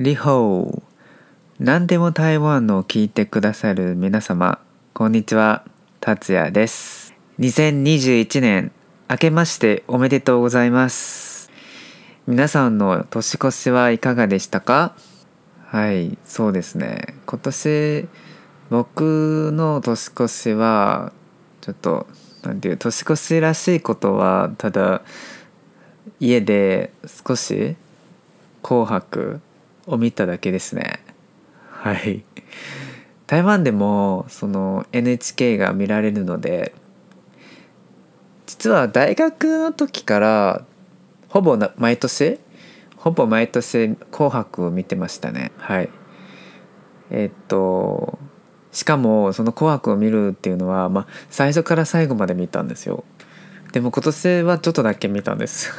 リホー。何でも台湾の聞いてくださる皆様こんにちは。達也です。2021年明けましておめでとうございます。皆さんの年越しはいかがでしたか？はいそうですね。今年僕の年越しはちょっとなんていう年越しらしいことはただ家で少し「紅白」を見ただけですね。はい。台湾でもその NHK が見られるので実は大学の時からほぼ毎年ほぼ毎年「紅白」を見てましたね。はい。えっとしかもその「紅白」を見るっていうのは、まあ、最初から最後まで見たんですよ。でも今年はちょっとだけ見たんです。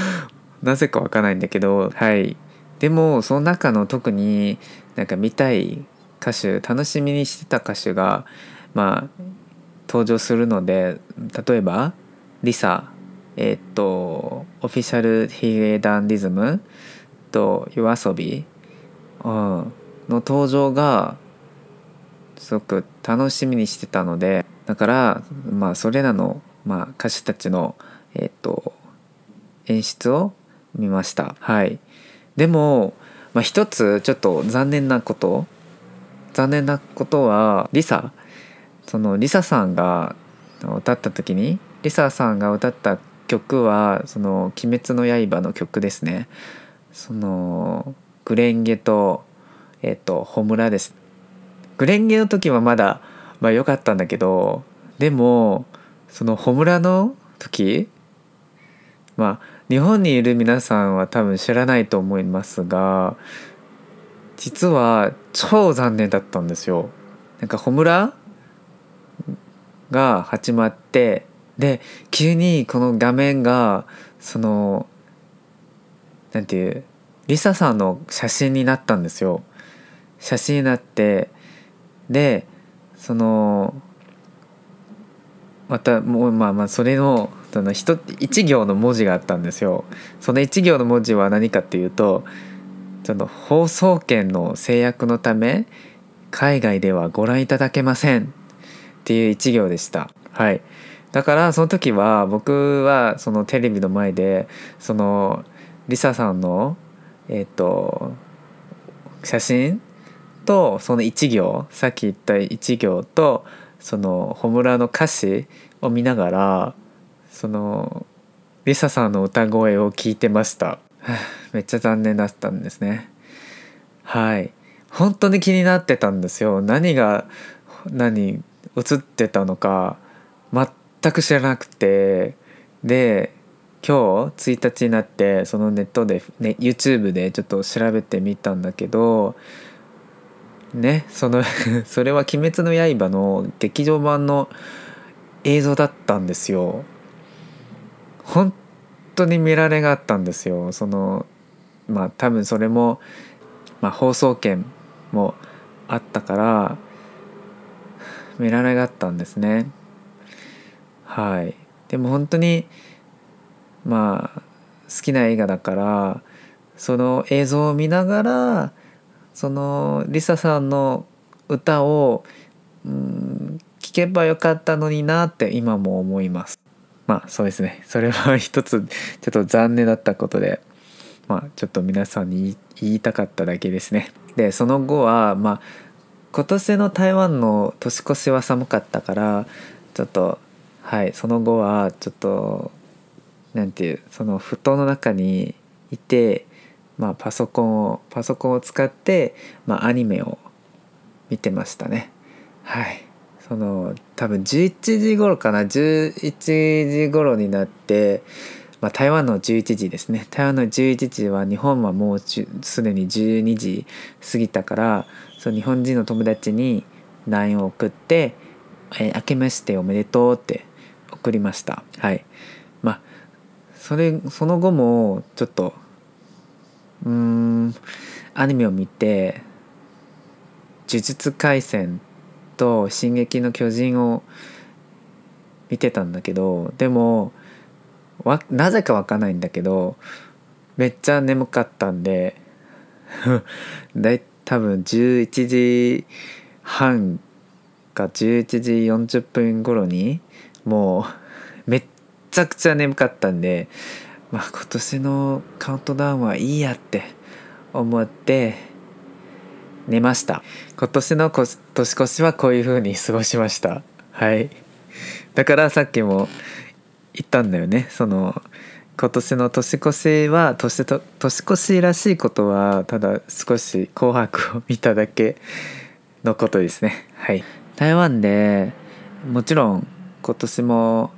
なぜかわかんないんだけどはいでもその中の特になんか見たい歌手楽しみにしてた歌手がまあ登場するので例えばリサえっ、とオフィシャルヒゲダンディズムと YOASOBI、うん、の登場がすごく楽しみにしてたのでだからまあそれらの、まあ、歌手たちの、えっと、演出を見ました。はい。でも、まあ、一つちょっと残念なこと。残念なことはリサ。そのリサさんが歌った時にリサさんが歌った曲はその「鬼滅の刃」の曲ですね。そのグレンゲとえっ、とホムラです。グレンゲの時はまだまあ良かったんだけどでもそのホムラの時まあ日本にいる皆さんは多分知らないと思いますが実は超残念だったんですよ。なんかホムラが始まってで急にこの画面がそのなんていうリサさんの写真になったんですよ。写真になってでそのまたもうまあまあそれのその一一行の文字があったんですよ。その一行の文字は何かっていうとその放送権の制約のため海外ではご覧いただけませんっていう一行でした。はい。だからその時は僕はそのテレビの前でそのリサさんのえっ、ー、と写真とその一行さっき言った一行とそのホムラの歌詞を見ながらそのリサさんの歌声を聞いてました。めっちゃ残念だったんですね。はい。本当に気になってたんですよ。何が何映ってたのか全く知らなくて。で今日1日になってそのネットで、ね、YouTube でちょっと調べてみたんだけどねその それは「鬼滅の刃」の劇場版の映像だったんですよ。本当に見られがあったんですよ。そのまあ多分それも、まあ、放送権もあったから見られがあったんですね。はい。でも本当にまあ好きな映画だからその映像を見ながらそのリサさんの歌をうん聞けばよかったのになって今も思いますまあそうですね。それは一つちょっと残念だったことでまあちょっと皆さんに言いたかっただけですね。でその後はまあ今年の台湾の年越しは寒かったからちょっとはいその後はちょっとなんていうその布団の中にいてまあ、パソコンをパソコンを使って、まあ、アニメを見てましたね。はい。その多分11時頃かな11時頃になって、まあ、台湾の11時ですね。台湾の11時は日本はもうすでに12時過ぎたからその日本人の友達に LINE を送って「えー、明けましておめでとう」って送りました。はい。まあそれその後もちょっとうんアニメを見て「呪術廻戦」と「進撃の巨人」を見てたんだけどでもなぜかわかんないんだけどめっちゃ眠かったんで だい多分11時半か11時40分頃にもう めっちゃくちゃ眠かったんで、まあ、今年のカウントダウンはいいやって思って寝ました。今年の年越しはこういう風に過ごしました。はい。だからさっきも言ったんだよね。その今年の年越しは年と年越しらしいことはただ少し「紅白」を見ただけのことですね。はい。台湾でもちろん今年も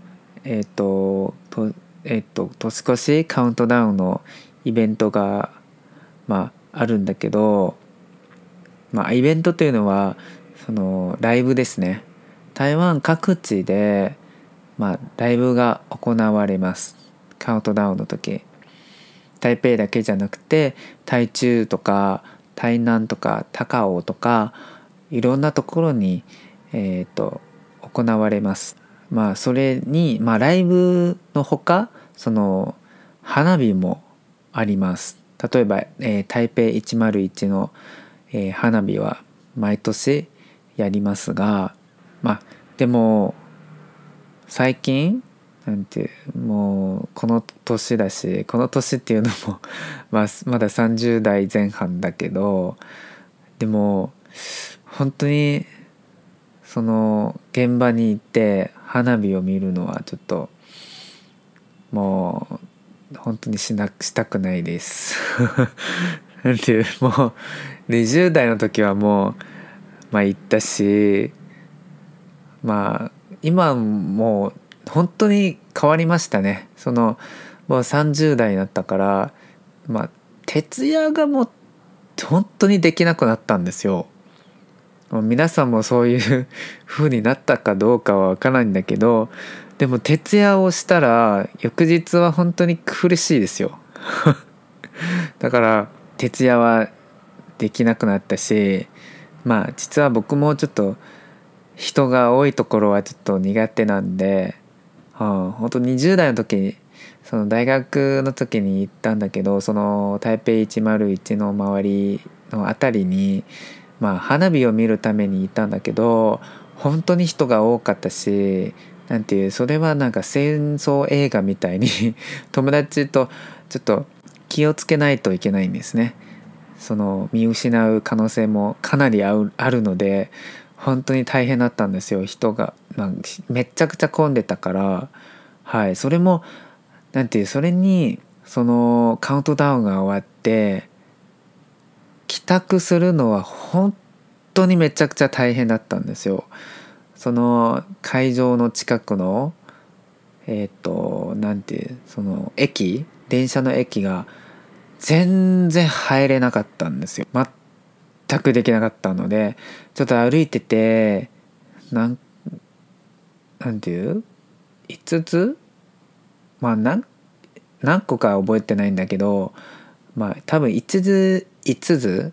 えっ、ー、ととえ、ー、と年越しカウントダウンのイベントがまああるんだけどまあイベントというのはそのライブですね台湾各地でまあライブが行われますカウントダウンの時台北だけじゃなくて台中とか台南とか高雄とかいろんなところに、えーと、行われます。まあそれに、まあ、ライブのほかその花火もあります。例えば、えー、台北101の、えー、花火は毎年やりますがまあでも最近なんてもうこの年だしこの年っていうのも まあまだ30代前半だけどでも本当にその現場に行って花火を見るのはちょっともう本当にしなしたくないです。なんていうもう20代の時はもうまあ行ったしまあ今もう本当に変わりましたね。そのもう30代になったからまあ徹夜がもう本当にできなくなったんですよ。皆さんもそういう風になったかどうかは分からないんだけどでも徹夜をしたら翌日は本当に苦しいですよ。だから徹夜はできなくなったしまあ実は僕もちょっと人が多いところはちょっと苦手なんで、うん、本当20代の時にその大学の時に行ったんだけどその台北101の周りの辺りにまあ花火を見るために行ったんだけど本当に人が多かったしなんていうそれはなんか戦争映画みたいに友達とちょっと気をつけないといけないんですね。その見失う可能性もかなりあるので本当に大変だったんですよ人が、まあ、めちゃくちゃ混んでたからはいそれもなんていうそれにそのカウントダウンが終わって帰宅するのは本当にめちゃくちゃ大変だったんですよ。その会場の近くのえっ、ー、となんてその駅電車の駅が全然入れなかったんですよ。全くできなかったのでちょっと歩いててなんなんていう？5つ？まあ何何個か覚えてないんだけどまあ多分5つ5つ？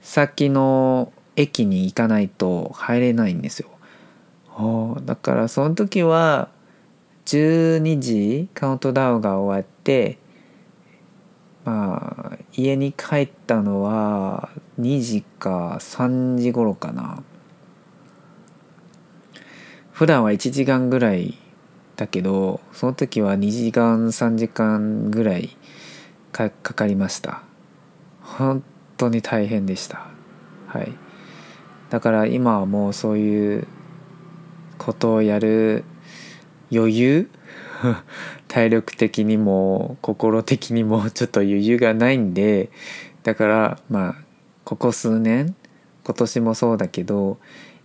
先の駅に行かないと入れないんですよ。だからその時は12時カウントダウンが終わってまあ家に帰ったのは2時か3時頃かな。普段は1時間ぐらいだけどその時は2時間3時間ぐらいかかりました。本当に大変でした。はい。だから今はもうそういうことをやる余裕？体力的にも心的にもちょっと余裕がないんでだからまあここ数年今年もそうだけど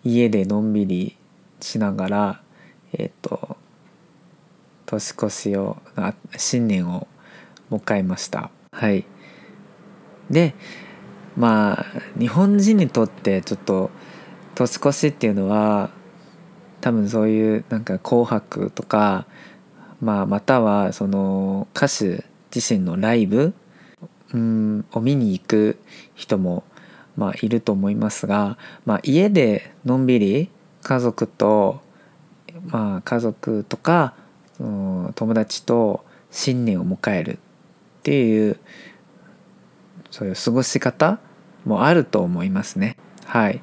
家でのんびりしながらえっ、ー、と年越しを新年を迎えました。はい。でまあ日本人にとってちょっと年越しっていうのは多分そういうなんか「紅白」とか、まあ、またはその歌手自身のライブうんを見に行く人もまあいると思いますが、まあ、家でのんびり家族とまあ家族とか友達と新年を迎えるっていうそういう過ごし方もあると思いますね。はい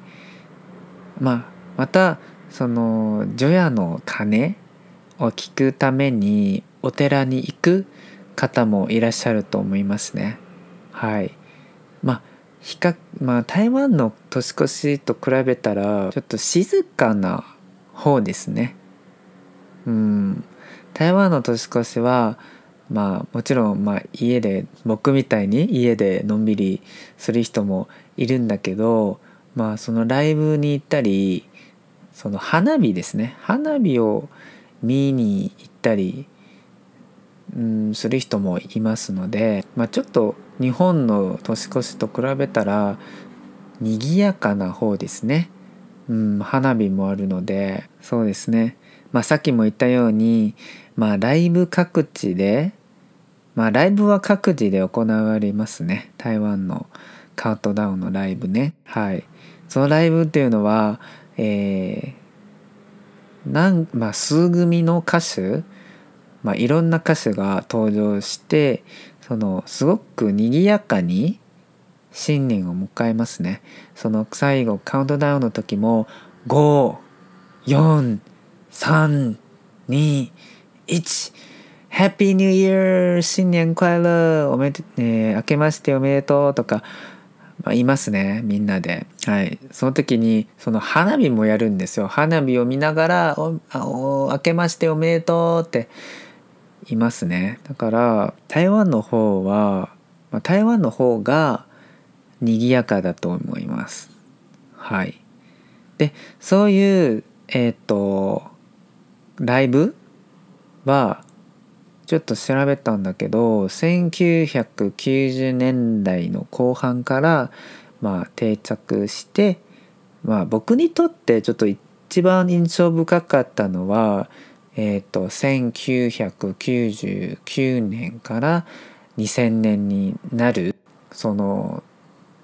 まあ、またその除夜の鐘を聞くためにお寺に行く方もいらっしゃると思いますね。はいまあ比較まあ台湾の年越しと比べたらちょっと静かな方ですね。うん台湾の年越しはまあもちろんまあ家で僕みたいに家でのんびりする人もいるんだけどまあそのライブに行ったりその花火ですね。花火を見に行ったり、うん、する人もいますので、まあ、ちょっと日本の年越しと比べたら賑やかな方ですね。うん、花火もあるのでそうですね、まあ、さっきも言ったように、まあ、ライブ各地で、まあ、ライブは各地で行われますね。台湾のカウントダウンのライブね。はい。そのライブっていうのは、えーなんまあ、数組の歌手、まあ、いろんな歌手が登場してそのすごく賑やかに新年を迎えますね。その最後カウントダウンの時も54321ハッピーニューイヤー新年快乐!おめで、えー、明けましておめでとうとか、まあ、いますねみんなで。はい。その時にその花火もやるんですよ。花火を見ながらおお明けましておめでとうっていますね。だから台湾の方は、まあ、台湾の方が賑やかだと思います。はい。でそういうえっ、ー、とライブはちょっと調べたんだけど1990年代の後半からまあ定着してまあ僕にとってちょっと一番印象深かったのはえっ、ー、と1999年から2000年になるその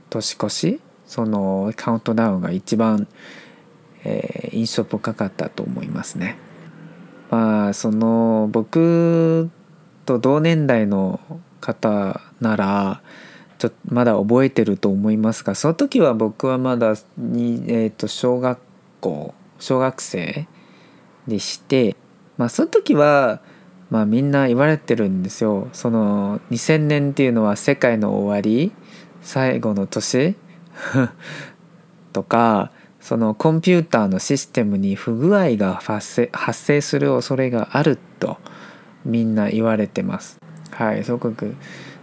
年越しそのカウントダウンが一番、えー、印象深かったと思いますね。まあその僕と同年代の方ならちょまだ覚えてると思いますがその時は僕はまだに、えー、と小学校小学生でしてまあその時はまあみんな言われてるんですよ。その2000年っていうのは世界の終わり最後の年 とかそのコンピューターのシステムに不具合が発生発生する恐れがあると。みんな言われてます。はい、すごく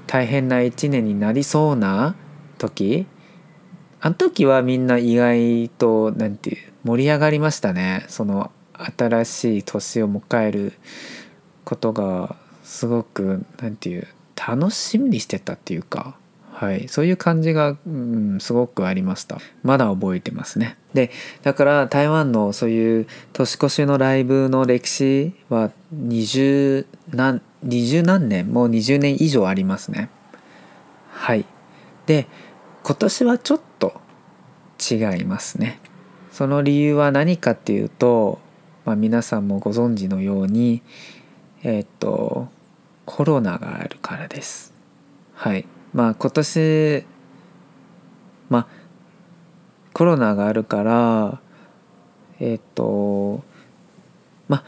大変な一年になりそうな時。あの時はみんな意外と何て言う盛り上がりましたね。その新しい年を迎えることがすごく何て言う楽しみにしてたっていうか。はい、そういう感じが、うん、すごくありました。まだ覚えてますね。でだから台湾のそういう年越しのライブの歴史は20何20何年もう20年以上ありますね。はい。で今年はちょっと違いますね。その理由は何かっていうと、まあ、皆さんもご存知のようにえっ、とコロナがあるからです。はい。まあ今年まあコロナがあるからえっ、とまあ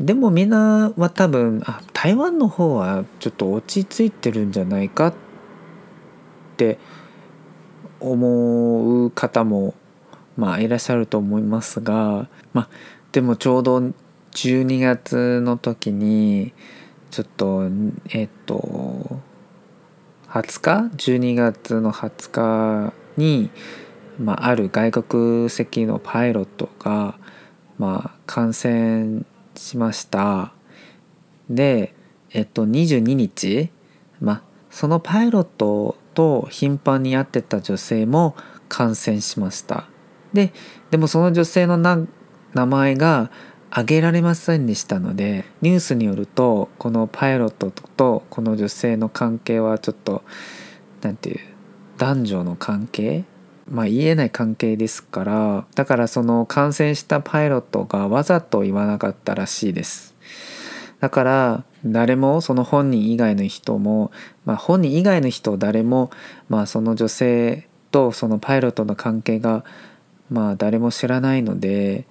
でもみんなは多分あ台湾の方はちょっと落ち着いてるんじゃないかって思う方もまあいらっしゃると思いますがまあでもちょうど12月の時にちょっとえっ、と20日？12月の20日に、まあ、ある外国籍のパイロットが、まあ、感染しました。でえっと22日、まあ、そのパイロットと頻繁に会ってた女性も感染しました。ででもその女性の名前が挙げられませんでしたのでニュースによるとこのパイロットとこの女性の関係はちょっと何て言う男女の関係？まあ言えない関係ですからだからその感染したパイロットがわざと言わなかったらしいです。だから誰もその本人以外の人も、まあ、本人以外の人誰も、まあ、その女性とそのパイロットの関係が、まあ、誰も知らないので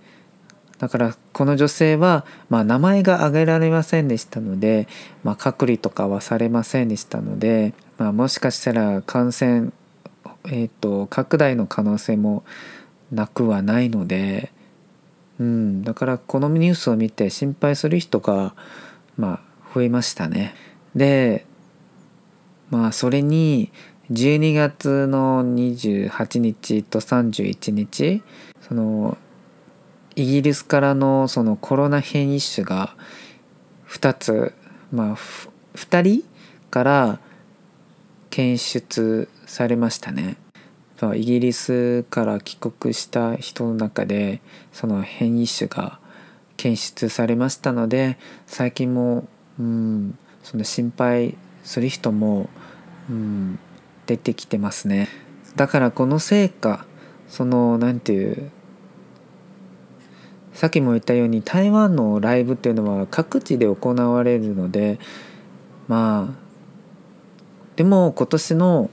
だからこの女性は、まあ、名前が挙げられませんでしたので、まあ、隔離とかはされませんでしたので、まあ、もしかしたら感染、えーと、拡大の可能性もなくはないので、うん、だからこのニュースを見て心配する人が、まあ、増えましたね。でまあそれに12月の28日と31日そのイギリスからのそのコロナ変異種が2つまあ2人から検出されましたね。イギリスから帰国した人の中でその変異種が検出されましたので最近も、うん、その心配する人も、うん、出てきてますね。だからこの成果その何て言うさっきも言ったように台湾のライブっていうのは各地で行われるのでまあでも今年の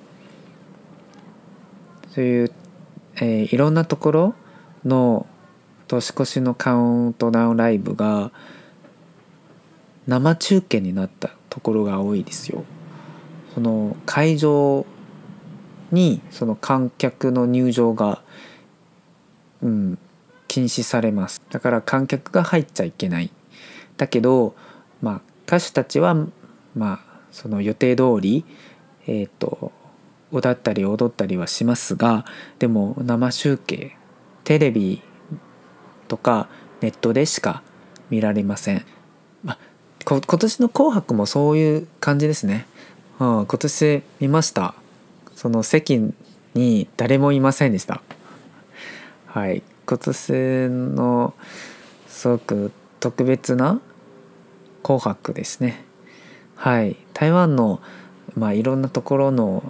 そういう、えー、いろんなところの年越しのカウントダウンライブが生中継になったところが多いですよ。その会場にその観客の入場が、うん、禁止されます。だから観客が入っちゃいけない。だけど、まあ、歌手たちは、まあ、その予定通り、えーと、歌ったり踊ったりはしますがでも生集計テレビとかネットでしか見られません、まあ、今年の「紅白」もそういう感じですね、うん、今年見ました。その席に誰もいませんでした。はい。今年のすごく特別な紅白ですね。はい。台湾のまあいろんなところの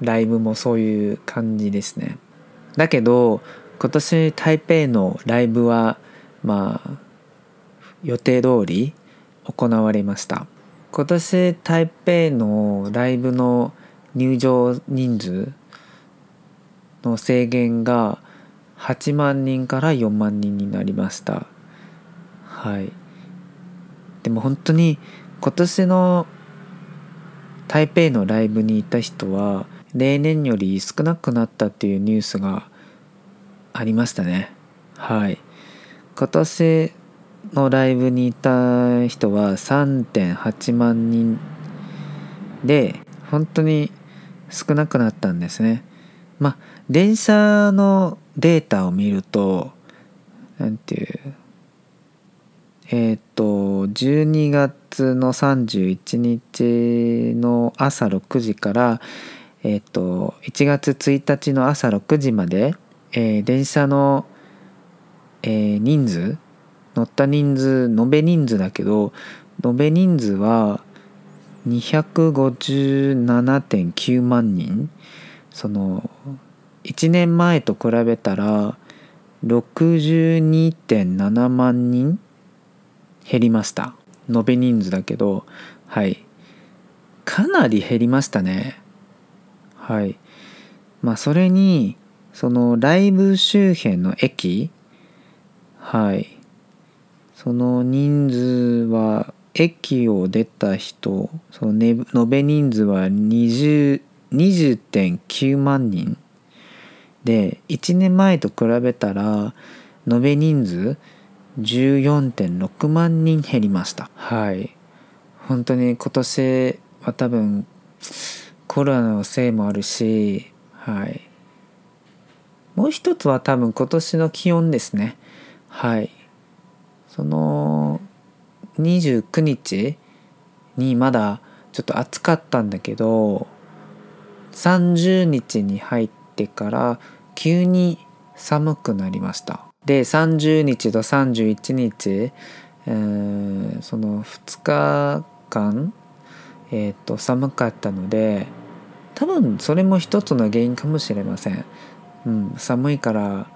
ライブもそういう感じですね。だけど今年台北のライブはまあ予定通り行われました。今年台北のライブの入場人数の制限が8万人から4万人になりました。はい。でも本当に今年の台北のライブにいた人は例年より少なくなったっていうニュースがありましたね。はい。今年のライブにいた人は3.8万人で本当に少なくなったんですね。まあ電車のデータを見ると何ていうえっ、ー、と12月の31日の朝6時からえっ、ー、と1月1日の朝6時まで、えー、電車の、えー、人数乗った人数延べ人数だけど延べ人数は257.9万人。その1年前と比べたら62.7万人減りました。延べ人数だけどはい。かなり減りましたね。はい。まあそれにそのライブ周辺の駅はい。その人数は駅を出た人その、延べ人数は20.9万人。で1年前と比べたら延べ人数14.6万人減りました。はい。本当に今年は多分コロナのせいもあるしはい。もう一つは多分今年の気温ですね。はい。その29日にまだちょっと暑かったんだけど30日に入ってから急に寒くなりました。で30日と31日、えー、その2日間、えー、と寒かったので多分それも一つの原因かもしれません、うん、寒いから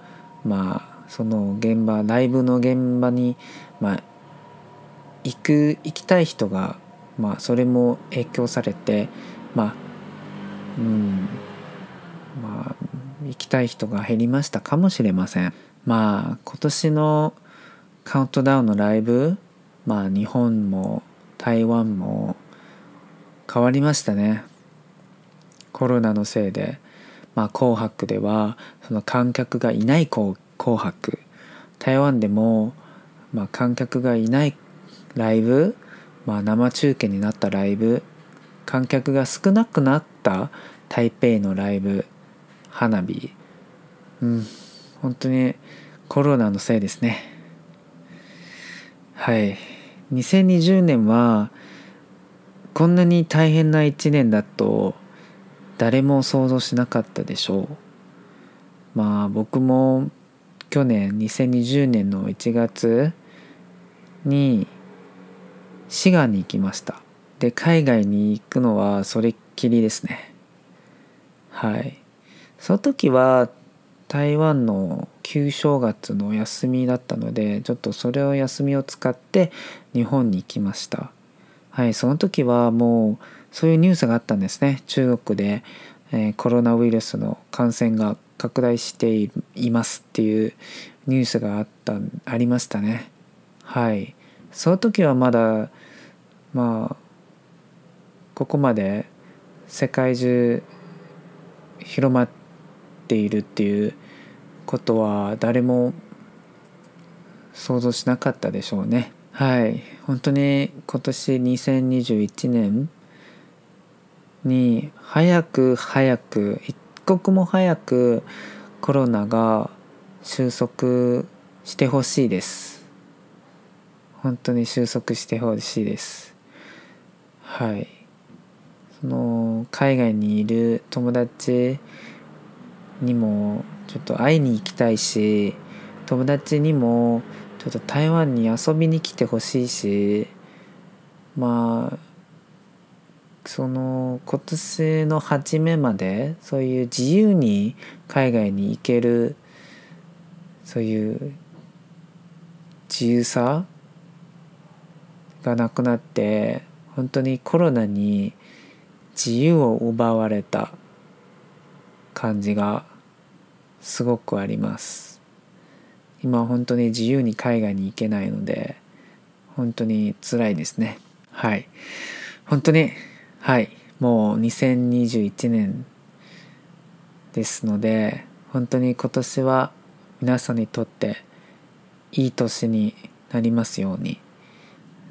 まあその現場ライブの現場にまあ行く行きたい人がまあそれも影響されてまあうん。まあ行きたい人が減りましたかもしれません。まあ今年のカウントダウンのライブまあ日本も台湾も変わりましたね。コロナのせいで。まあ紅白ではその観客がいない紅白。台湾でもまあ観客がいないライブまあ生中継になったライブ観客が少なくなった台北のライブ花火。うん本当にコロナのせいですね。はい。2020年はこんなに大変な1年だと誰も想像しなかったでしょう。まあ僕も去年2020年の1月に滋賀に行きました。で海外に行くのはそれっきりですね。はい。その時は台湾の旧正月の休みだったのでちょっとそれを休みを使って日本に行きました。はい。その時はもうそういうニュースがあったんですね。中国で、えー、コロナウイルスの感染が拡大していますっていうニュースがあったありましたね。はい。その時はまだまあここまで世界中広まっているっていうことは誰も想像しなかったでしょうね。はい。本当に今年2021年に早く早く一刻も早くコロナが収束してほしいです。本当に収束してほしいです。はい。の海外にいる友達にもちょっと会いに行きたいし友達にもちょっと台湾に遊びに来てほしいしまあその今年の初めまでそういう自由に海外に行けるそういう自由さがなくなって本当にコロナに自由を奪われた感じがすごくあります。今本当に自由に海外に行けないので本当に辛いですね。はい。本当にはい。もう2021年ですので本当に今年は皆さんにとっていい年になりますように。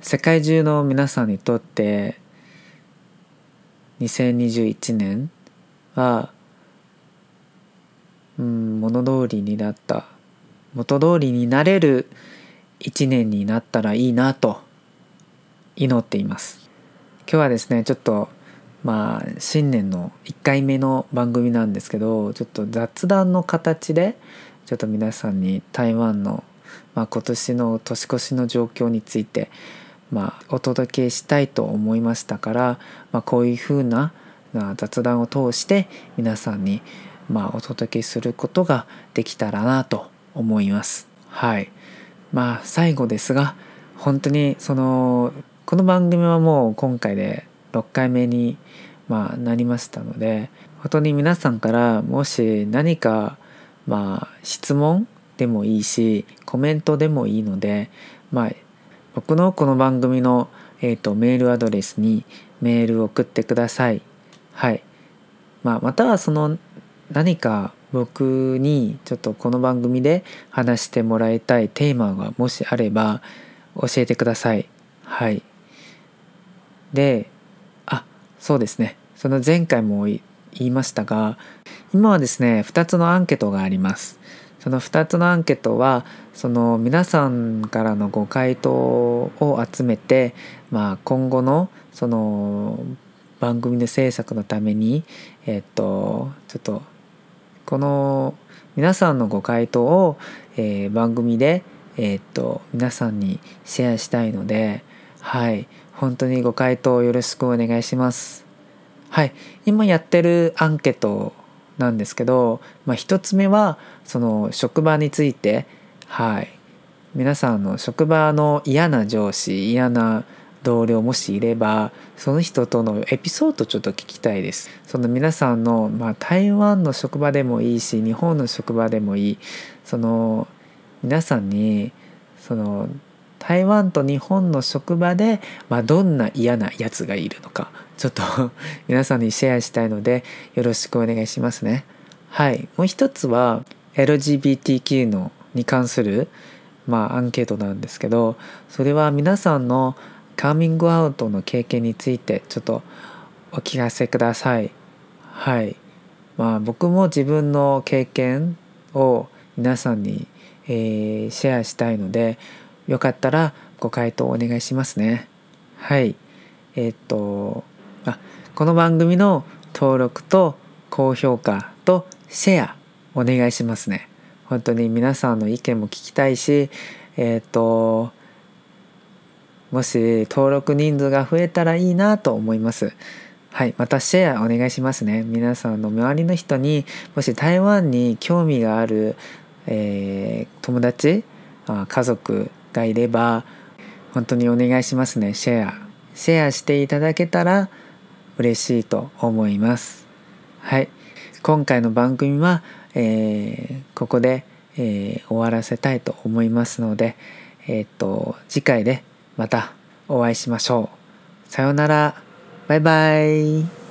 世界中の皆さんにとって2021年はうん物通りになった。元通りになれる一年になったらいいなと祈っています。今日はですねちょっとまあ新年の1回目の番組なんですけどちょっと雑談の形でちょっと皆さんに台湾の、まあ、今年の年越しの状況について、まあ、お届けしたいと思いましたから、まあ、こういうふうな雑談を通して皆さんに、まあ、お届けすることができたらなと思います。はいまあ最後ですが本当にそのこの番組はもう今回で6回目に、まあ、なりましたので本当に皆さんからもし何かまあ質問でもいいしコメントでもいいのでまあ僕のこの番組の、えーと、メールアドレスにメールを送ってください。はい。まあ、またはその何か僕にちょっとこの番組で話してもらいたいテーマがもしあれば教えてください。はい。で、あ、そうですね。その前回も言いましたが、今はですね、2つのアンケートがあります。その2つのアンケートは、その皆さんからのご回答を集めて、まあ、今後のその番組の制作のために、えっと、ちょっとこの皆さんのご回答を、えー、番組で、え、っと皆さんにシェアしたいのではい本当にご回答よろしくお願いします。はい今やってるアンケートなんですけど、まあ、1つ目はその職場についてはい。皆さんの職場の嫌な上司嫌な同僚もしいればその人とのエピソードちょっと聞きたいです。その皆さんの、まあ、台湾の職場でもいいし日本の職場でもいい。その皆さんにその台湾と日本の職場で、まあ、どんな嫌なやつがいるのかちょっと 皆さんにシェアしたいのでよろしくお願いしますね。はい。もう一つは LGBTQ のに関するまあアンケートなんですけどそれは皆さんのカーミングアウトの経験についてちょっとお聞かせください。はい。まあ僕も自分の経験を皆さんに、えー、シェアしたいのでよかったらご回答お願いしますね。はい。えー、っとあこの番組の登録と高評価とシェアお願いしますね本当に皆さんの意見も聞きたいしえー、っともし登録人数が増えたらいいなと思います。はい、またシェアお願いしますね。皆さんの周りの人にもし台湾に興味がある、えー、友達あ家族がいれば本当にお願いしますね。シェア。シェアしていただけたら嬉しいと思います。はい。今回の番組は、えー、ここで、えー、終わらせたいと思いますので、えっと、次回でまたお会いしましょう。さようなら。バイバイ。